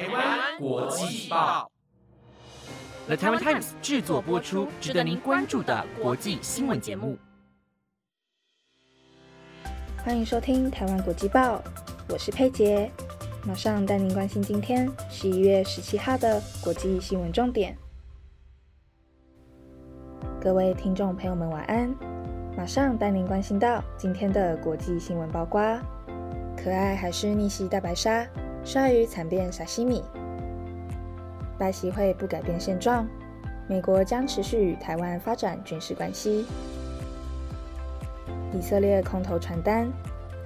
台湾国际报，The Taiwan Times 制作播出，值得您关注的国际新闻节目。欢迎收听台湾国际报，我是佩杰，马上带您关心今天十一月十七号的国际新闻重点。各位听众朋友们，晚安！马上带您关心到今天的国际新闻包括：可爱还是逆袭大白鲨？鲨鱼惨变沙西米？拜习会不改变现状？美国将持续与台湾发展军事关系？以色列空投传单，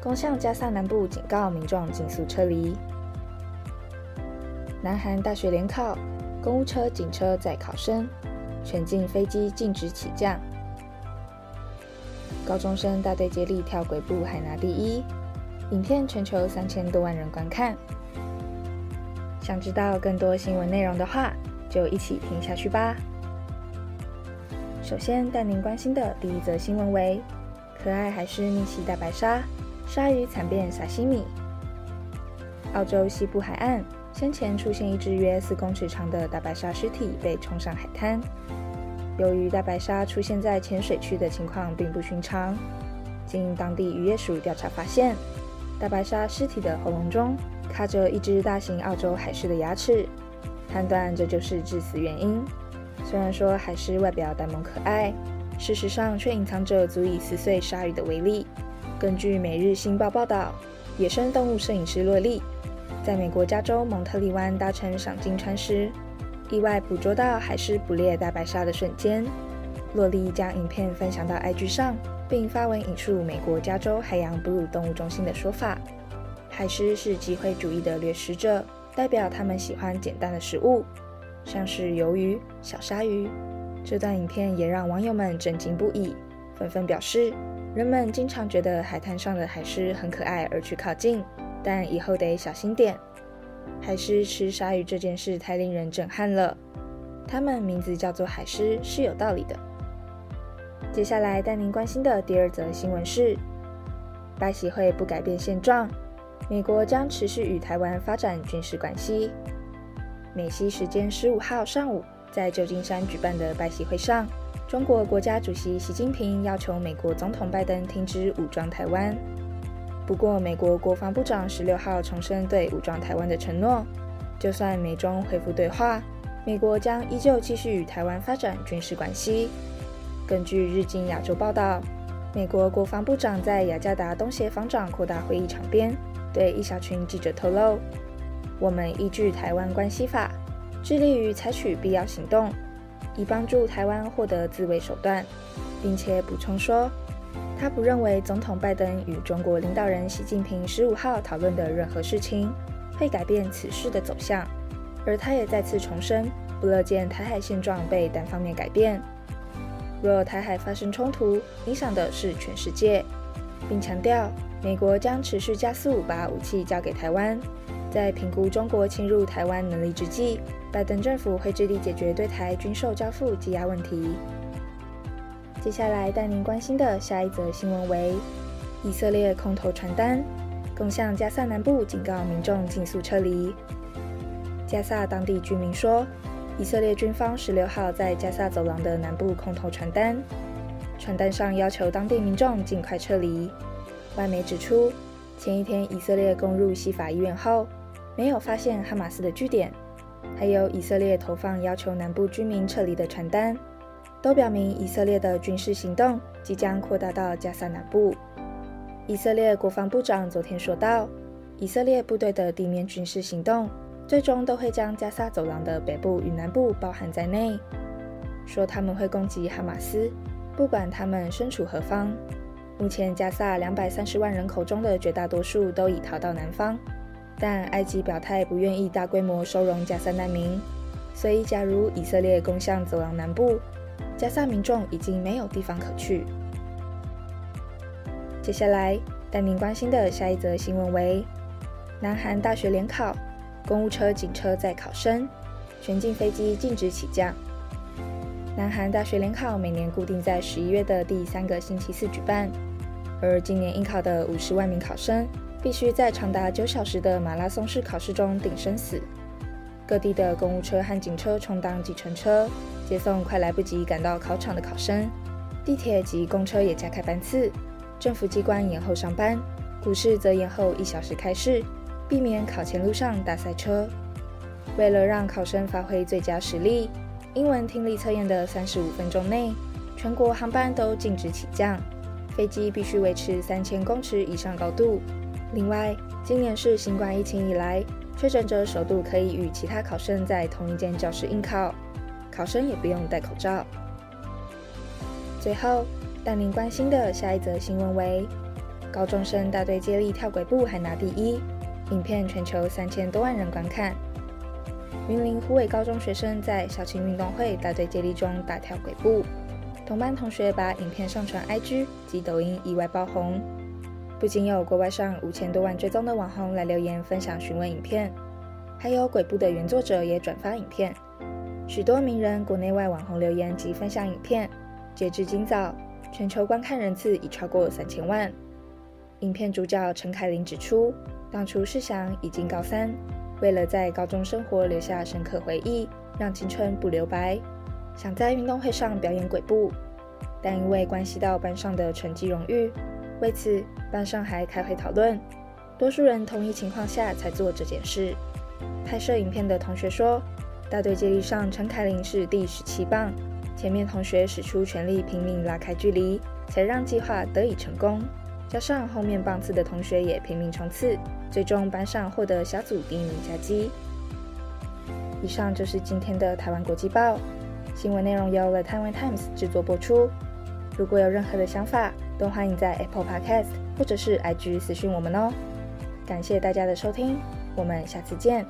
攻向加萨南部，警告民众尽速撤离。南韩大学联考，公务车、警车载考生，全境飞机禁止起降。高中生大队接力跳轨步，还拿第一，影片全球三千多万人观看。想知道更多新闻内容的话，就一起听下去吧。首先带您关心的第一则新闻为。可爱还是逆袭大白鲨？鲨鱼惨变沙西米。澳洲西部海岸先前出现一只约四公尺长的大白鲨尸体被冲上海滩。由于大白鲨出现在浅水区的情况并不寻常，经当地渔业署调查发现，大白鲨尸体的喉咙中卡着一只大型澳洲海狮的牙齿，判断这就是致死原因。虽然说海狮外表呆萌可爱。事实上，却隐藏着足以撕碎鲨鱼的威力。根据《每日新报》报道，野生动物摄影师洛莉在美国加州蒙特利湾搭乘赏金船时，意外捕捉到海狮捕猎大白鲨的瞬间。洛莉将影片分享到 IG 上，并发文引述美国加州海洋哺乳动物中心的说法：海狮是机会主义的掠食者，代表他们喜欢简单的食物，像是鱿鱼、小鲨鱼。这段影片也让网友们震惊不已，纷纷表示，人们经常觉得海滩上的海狮很可爱而去靠近，但以后得小心点。海狮吃鲨鱼这件事太令人震撼了，它们名字叫做海狮是有道理的。接下来带您关心的第二则新闻是，拜习会不改变现状，美国将持续与台湾发展军事关系。美西时间十五号上午。在旧金山举办的拜习会上，中国国家主席习近平要求美国总统拜登停止武装台湾。不过，美国国防部长十六号重申对武装台湾的承诺，就算美中恢复对话，美国将依旧继续与台湾发展军事关系。根据日经亚洲报道，美国国防部长在雅加达东协防长扩大会议场边，对一小群记者透露：“我们依据台湾关系法。”致力于采取必要行动，以帮助台湾获得自卫手段，并且补充说，他不认为总统拜登与中国领导人习近平十五号讨论的任何事情会改变此事的走向，而他也再次重申，不乐见台海现状被单方面改变。若台海发生冲突，影响的是全世界，并强调美国将持续加速把武器交给台湾。在评估中国侵入台湾能力之际，拜登政府会致力解决对台军售交付积压问题。接下来带您关心的下一则新闻为：以色列空投传单，共向加萨南部，警告民众尽速撤离。加萨当地居民说，以色列军方十六号在加萨走廊的南部空投传单，传单上要求当地民众尽快撤离。外媒指出，前一天以色列攻入西法医院后。没有发现哈马斯的据点，还有以色列投放要求南部居民撤离的传单，都表明以色列的军事行动即将扩大到加萨南部。以色列国防部长昨天说道，以色列部队的地面军事行动最终都会将加萨走廊的北部与南部包含在内，说他们会攻击哈马斯，不管他们身处何方。目前加萨两百三十万人口中的绝大多数都已逃到南方。但埃及表态不愿意大规模收容加萨难民，所以假如以色列攻向走廊南部，加萨民众已经没有地方可去。接下来带您关心的下一则新闻为：南韩大学联考，公务车、警车载考生，全境飞机禁止起降。南韩大学联考每年固定在十一月的第三个星期四举办，而今年应考的五十万名考生。必须在长达九小时的马拉松式考试中顶生死，各地的公务车和警车充当计程车，接送快来不及赶到考场的考生。地铁及公车也加开班次。政府机关延后上班，股市则延后一小时开市，避免考前路上大塞车。为了让考生发挥最佳实力，英文听力测验的三十五分钟内，全国航班都禁止起降，飞机必须维持三千公尺以上高度。另外，今年是新冠疫情以来。确诊者首度可以与其他考生在同一间教室应考，考生也不用戴口罩。最后，带您关心的下一则新闻为：高中生大队接力跳轨步还拿第一，影片全球三千多万人观看。云林湖尾高中学生在校庆运动会大队接力中大跳鬼步，同班同学把影片上传 IG 及抖音，意外爆红。不仅有国外上五千多万追踪的网红来留言分享询问影片，还有鬼步的原作者也转发影片。许多名人国内外网红留言及分享影片，截至今早，全球观看人次已超过三千万。影片主角陈凯琳指出，当初是想已经高三，为了在高中生活留下深刻回忆，让青春不留白，想在运动会上表演鬼步，但因为关系到班上的成绩荣誉。为此，班上还开会讨论，多数人同意情况下才做这件事。拍摄影片的同学说，大队接力上陈凯琳是第十七棒，前面同学使出全力拼命拉开距离，才让计划得以成功。加上后面棒次的同学也拼命冲刺，最终班上获得小组第一名佳绩。以上就是今天的台湾国际报新闻内容，由 The Taiwan Times 制作播出。如果有任何的想法，都欢迎在 Apple Podcast 或者是 IG 私讯我们哦。感谢大家的收听，我们下次见。